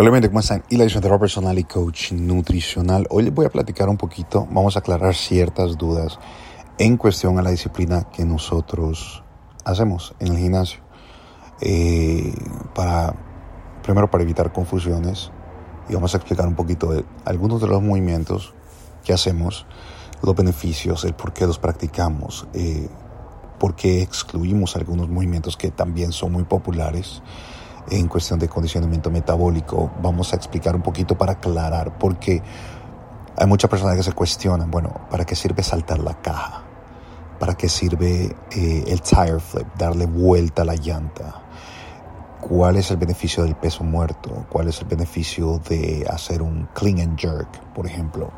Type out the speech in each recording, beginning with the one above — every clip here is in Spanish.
Hola, gente, ¿cómo están? Y la de personal y coach nutricional. Hoy les voy a platicar un poquito, vamos a aclarar ciertas dudas en cuestión a la disciplina que nosotros hacemos en el gimnasio. Eh, para, primero para evitar confusiones y vamos a explicar un poquito de algunos de los movimientos que hacemos, los beneficios, el por qué los practicamos, eh, por qué excluimos algunos movimientos que también son muy populares en cuestión de condicionamiento metabólico. Vamos a explicar un poquito para aclarar, porque hay muchas personas que se cuestionan, bueno, ¿para qué sirve saltar la caja? ¿Para qué sirve eh, el tire flip, darle vuelta a la llanta? ¿Cuál es el beneficio del peso muerto? ¿Cuál es el beneficio de hacer un clean and jerk, por ejemplo?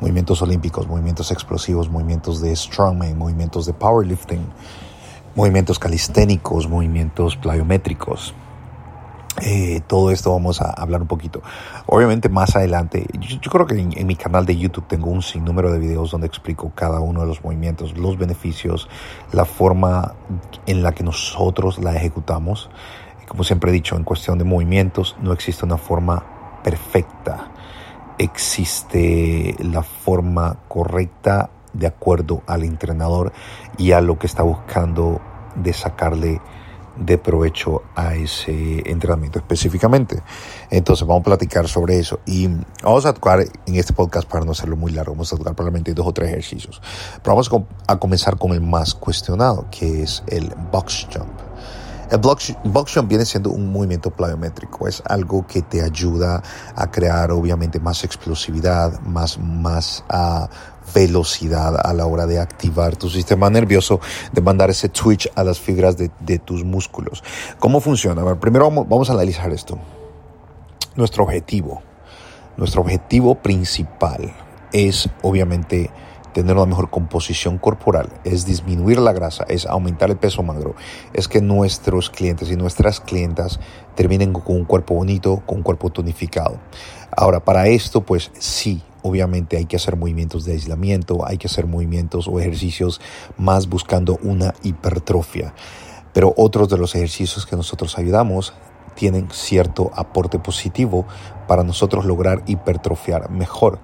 Movimientos olímpicos, movimientos explosivos, movimientos de strongman, movimientos de powerlifting, movimientos calisténicos, movimientos plyométricos. Eh, todo esto vamos a hablar un poquito. Obviamente más adelante, yo, creo que en, mi canal de YouTube tengo un sinnúmero de videos donde explico cada uno de los movimientos, los beneficios, la forma en la que nosotros la ejecutamos. Como siempre he dicho, en cuestión de movimientos no existe una forma perfecta. Existe la forma correcta de acuerdo al entrenador y a lo que está buscando de sacarle de provecho a ese entrenamiento específicamente. Entonces vamos a platicar sobre eso y vamos a tocar en este podcast para no hacerlo muy largo, vamos a tocar probablemente dos o tres ejercicios. Pero vamos a comenzar con el más cuestionado, que es el box jump. El jump viene siendo un movimiento plyométrico, es algo que te ayuda a crear obviamente más explosividad, más, más uh, velocidad a la hora de activar tu sistema nervioso, de mandar ese twitch a las fibras de, tus músculos. ¿Cómo funciona? primero vamos, vamos a analizar esto. Nuestro objetivo, nuestro objetivo principal es obviamente tener una mejor composición corporal, es disminuir la grasa, es aumentar el peso magro, es que nuestros clientes y nuestras clientas terminen con un cuerpo bonito, con un cuerpo tonificado. Ahora, para esto, pues sí, Obviamente hay que hacer movimientos de aislamiento, hay que hacer movimientos o ejercicios más buscando una hipertrofia. Pero otros de los ejercicios que nosotros ayudamos tienen cierto aporte positivo para nosotros lograr hipertrofiar mejor.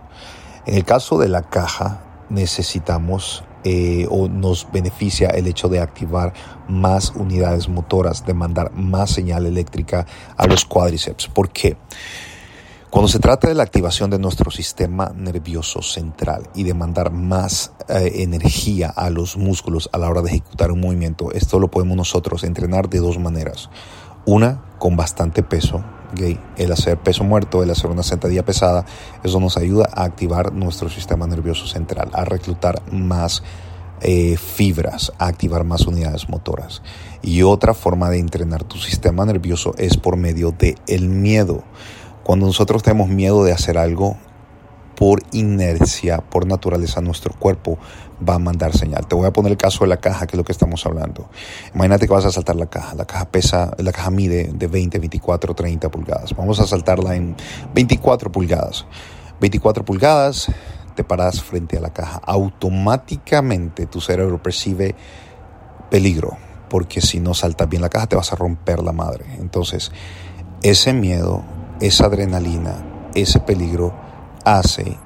En el caso de la caja necesitamos eh, o nos beneficia el hecho de activar más unidades motoras, de mandar más señal eléctrica a los cuádriceps. ¿Por qué? Cuando se trata de la activación de nuestro sistema nervioso central y de mandar más eh, energía a los músculos a la hora de ejecutar un movimiento, esto lo podemos nosotros entrenar de dos maneras. Una, con bastante peso, el hacer peso muerto, el hacer una sentadilla pesada, eso nos ayuda a activar nuestro sistema nervioso central, a reclutar más eh, fibras, a activar más unidades motoras. Y otra forma de entrenar tu sistema nervioso es por medio del el miedo. Cuando nosotros tenemos miedo de hacer algo, por inercia, por naturaleza, nuestro cuerpo va a mandar señal. Te voy a poner el caso de la caja, que es lo que estamos hablando. Imagínate que vas a saltar la caja. La caja pesa, la caja mide de 20, 24, 30 pulgadas. Vamos a saltarla en 24 pulgadas. 24 pulgadas, te paras frente a la caja. Automáticamente tu cerebro percibe peligro, porque si no saltas bien la caja te vas a romper la madre. Entonces, ese miedo esa adrenalina, ese peligro hace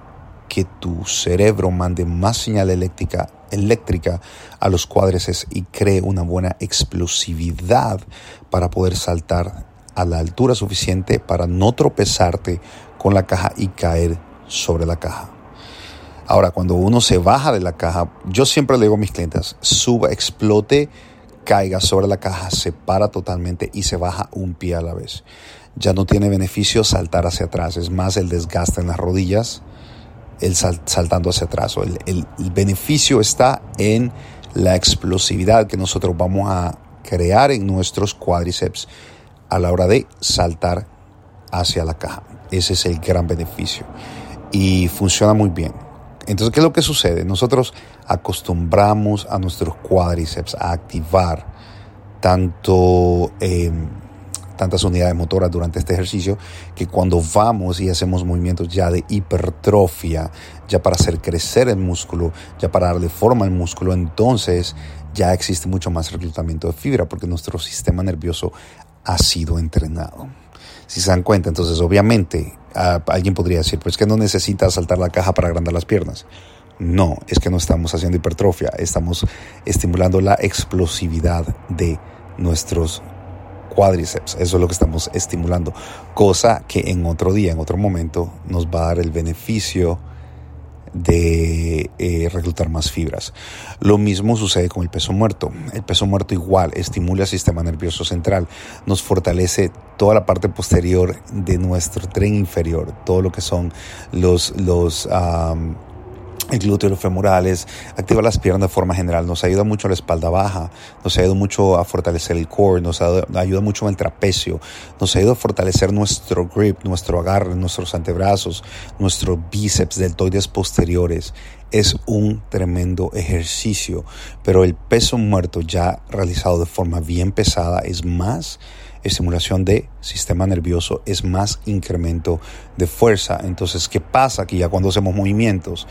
que tu cerebro mande más señal eléctrica, eléctrica a los cuádriceps y cree una buena explosividad para poder saltar a la altura suficiente para no tropezarte con la caja y caer sobre la caja. Ahora, cuando uno se baja de la caja, yo siempre le digo a mis clientes, suba, explote, caiga sobre la caja, se para totalmente y se baja un pie a la vez ya no tiene beneficio saltar hacia atrás, es más el desgaste en las rodillas, el saltando hacia atrás. el, el beneficio está en la explosividad que nosotros vamos a crear en nuestros cuádriceps a la hora de saltar hacia la caja. Ese es el gran beneficio. Y funciona muy bien. Entonces, ¿qué es lo que sucede? Nosotros acostumbramos a nuestros cuádriceps a activar tanto em, tantas unidades motoras durante este ejercicio que cuando vamos y hacemos movimientos ya de hipertrofia, ya para hacer crecer el músculo, ya para darle forma al músculo, entonces ya existe mucho más reclutamiento de fibra porque nuestro sistema nervioso ha sido entrenado. Si se dan cuenta, entonces obviamente alguien podría decir, pues que no necesita saltar la caja para agrandar las piernas. No, es que no estamos haciendo hipertrofia, estamos estimulando la explosividad de nuestros cuádriceps. Eso es lo que estamos estimulando. Cosa que en otro día, en otro momento, nos va a dar el beneficio de eh, reclutar más fibras. Lo mismo sucede con el peso muerto. El peso muerto igual estimula el sistema nervioso central, nos fortalece toda la parte posterior de nuestro tren inferior, todo lo que son los, los el glúteo, los femorales, activa las piernas de forma general, nos ayuda mucho a la espalda baja, nos ayuda mucho a fortalecer el core, nos ayuda mucho el trapecio, nos ayuda a fortalecer nuestro grip, nuestro agarre, nuestros antebrazos, nuestros bíceps deltoides posteriores. Es un tremendo ejercicio, pero el peso muerto ya realizado de forma bien pesada es más estimulación de sistema nervioso, es más incremento de fuerza. Entonces, ¿qué pasa? Que ya cuando hacemos movimientos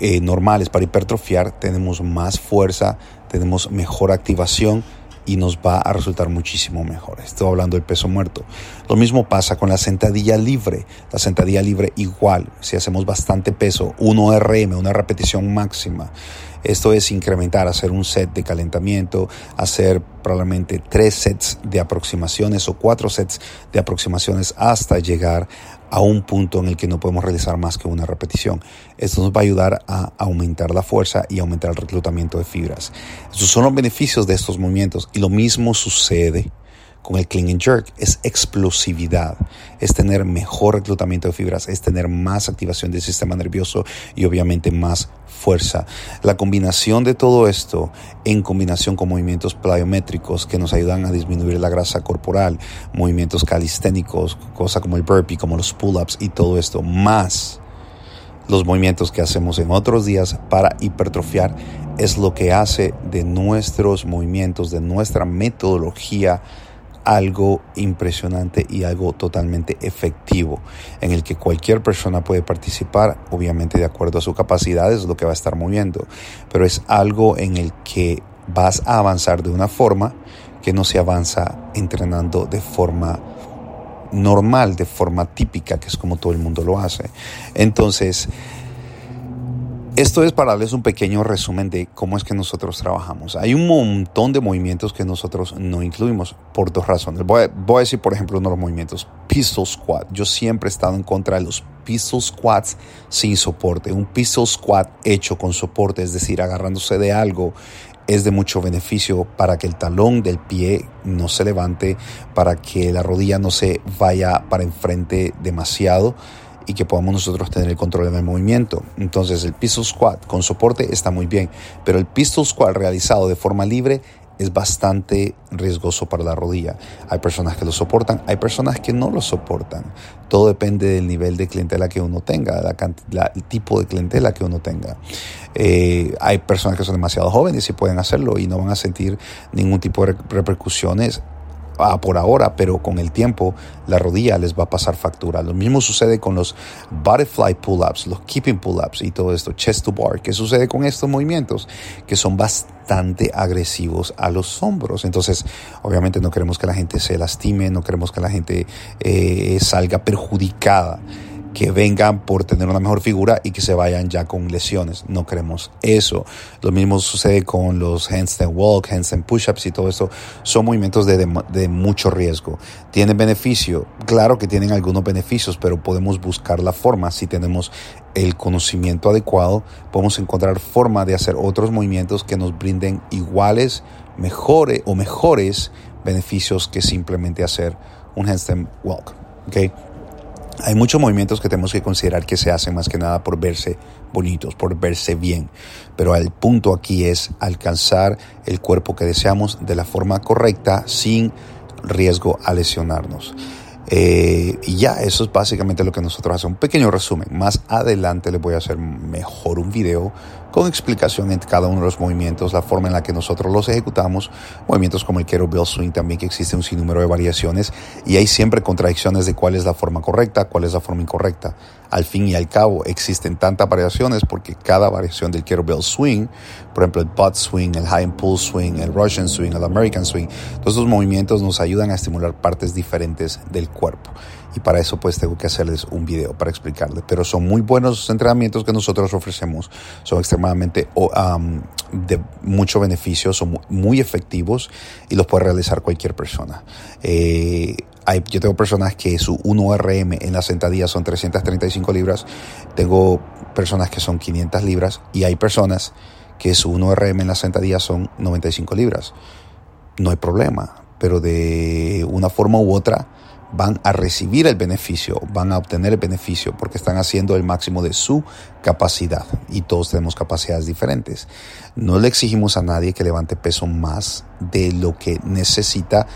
eh, normales para hipertrofiar, tenemos más fuerza, tenemos mejor activación y nos va a resultar muchísimo mejor. Estoy hablando del peso muerto. Lo mismo pasa con la sentadilla libre. La sentadilla libre igual, si hacemos bastante peso, 1 RM, una repetición máxima. Esto es incrementar, hacer un set de calentamiento, hacer probablemente tres sets de aproximaciones o cuatro sets de aproximaciones hasta llegar a un punto en el que no podemos realizar más que una repetición. Esto nos va a ayudar a aumentar la fuerza y aumentar el reclutamiento de fibras. Estos son los beneficios de estos movimientos y lo mismo sucede con el clean and jerk es explosividad, es tener mejor reclutamiento de fibras, es tener más activación del sistema nervioso y obviamente más fuerza. La combinación de todo esto en combinación con movimientos plyométricos que nos ayudan a disminuir la grasa corporal, movimientos calisténicos, cosas como el burpee, como los pull-ups y todo esto, más los movimientos que hacemos en otros días para hipertrofiar es lo que hace de nuestros movimientos, de nuestra metodología, algo impresionante y algo totalmente efectivo en el que cualquier persona puede participar, obviamente de acuerdo a su capacidad es lo que va a estar moviendo, pero es algo en el que vas a avanzar de una forma que no se avanza entrenando de forma normal, de forma típica, que es como todo el mundo lo hace. Entonces, esto es para darles un pequeño resumen de cómo es que nosotros trabajamos. Hay un montón de movimientos que nosotros no incluimos por dos razones. Voy a, decir, por ejemplo, uno de los movimientos, pistol squat. Yo siempre he estado en contra de los pistol squats sin soporte. Un pistol squat hecho con soporte, es decir, agarrándose de algo, es de mucho beneficio para que el talón del pie no se levante, para que la rodilla no se vaya para enfrente demasiado y que podamos nosotros tener el control del movimiento. Entonces el pistol squat con soporte está muy bien, pero el pistol squat realizado de forma libre es bastante riesgoso para la rodilla. Hay personas que lo soportan, hay personas que no lo soportan. Todo depende del nivel de clientela que uno tenga, la, el tipo de clientela que uno tenga. Eh, hay personas que son demasiado jóvenes y pueden hacerlo y no van a sentir ningún tipo de repercusiones Ah, por ahora, pero con el tiempo la rodilla les va a pasar factura. Lo mismo sucede con los butterfly pull-ups, los keeping pull-ups y todo esto, chest to bar. ¿Qué sucede con estos movimientos? Que son bastante agresivos a los hombros. Entonces, obviamente no queremos que la gente se lastime, no queremos que la gente eh, salga perjudicada que vengan por tener una mejor figura y que se vayan ya con lesiones. No queremos eso. Lo mismo sucede con los handstand walk, handstand push-ups y todo eso. Son movimientos de, de, mucho riesgo. ¿Tienen beneficio? Claro que tienen algunos beneficios, pero podemos buscar la forma. Si tenemos el conocimiento adecuado, podemos encontrar forma de hacer otros movimientos que nos brinden iguales, mejores o mejores beneficios que simplemente hacer un handstand walk. ¿okay? Hay muchos movimientos que tenemos que considerar que se hacen más que nada por verse bonitos, por verse bien. Pero el punto aquí es alcanzar el cuerpo que deseamos de la forma correcta sin riesgo a lesionarnos. Eh, y ya, eso es básicamente lo que nosotros hacemos. Un pequeño resumen. Más adelante les voy a hacer mejor un video con explicación en cada uno de los movimientos, la forma en la que nosotros los ejecutamos, movimientos como el kettlebell swing también que existe un sinnúmero de variaciones y hay siempre contradicciones de cuál es la forma correcta, cuál es la forma incorrecta. Al fin y al cabo existen tantas variaciones porque cada variación del kettlebell swing, por ejemplo el butt swing, el high and pull swing, el Russian swing, el American swing, todos esos movimientos nos ayudan a estimular partes diferentes del cuerpo y para eso pues tengo que hacerles un video para explicarles. Pero son muy buenos entrenamientos que nosotros ofrecemos, son extremadamente de mucho beneficio, son muy efectivos y los puede realizar cualquier persona. Eh, hay, yo tengo personas que su 1RM en la sentadilla son 335 libras, tengo personas que son 500 libras y hay personas que su 1RM en la sentadilla son 95 libras. No hay problema, pero de una forma u otra van a recibir el beneficio, van a obtener el beneficio porque están haciendo el máximo de su capacidad y todos tenemos capacidades diferentes. No le exigimos a nadie que levante peso más de lo que necesita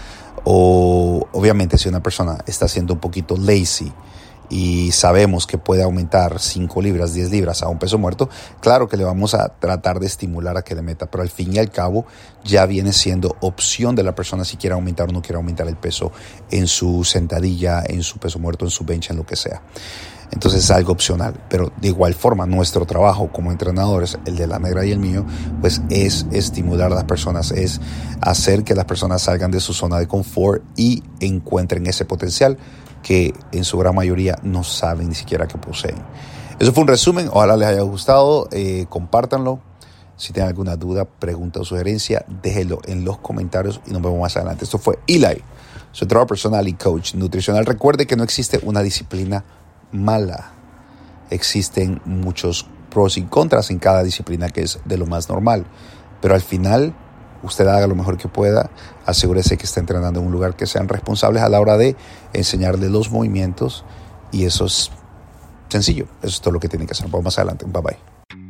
o obviamente si una persona está siendo un poquito lazy, y sabemos que puede aumentar 5 libras, 10 libras a un peso muerto, claro que le vamos a tratar de estimular a que le meta, pero al fin y al cabo ya viene siendo opción de la persona si quiere aumentar o no quiere aumentar el peso en su sentadilla, en su peso muerto, en su bench, en lo que sea. Entonces es algo opcional, pero de igual forma nuestro trabajo como entrenadores, el de la negra y el mío, pues es estimular a las personas, es hacer que las personas salgan de su zona de confort y encuentren ese potencial que en su gran mayoría no saben ni siquiera que poseen. Eso fue un resumen, ojalá les haya gustado, eh, compártanlo. Si tienen alguna duda, pregunta o sugerencia, déjenlo en los comentarios y nos vemos más adelante. Esto fue Eli, su entrenador personal y coach nutricional. Recuerde que no existe una disciplina mala. Existen muchos pros y contras en cada disciplina que es de lo más normal. Pero al final usted haga lo mejor que pueda, asegúrese que está entrenando en un lugar que sean responsables a la hora de enseñarle los movimientos y eso es sencillo, eso es todo lo que tiene que hacer. Vamos más adelante, bye bye.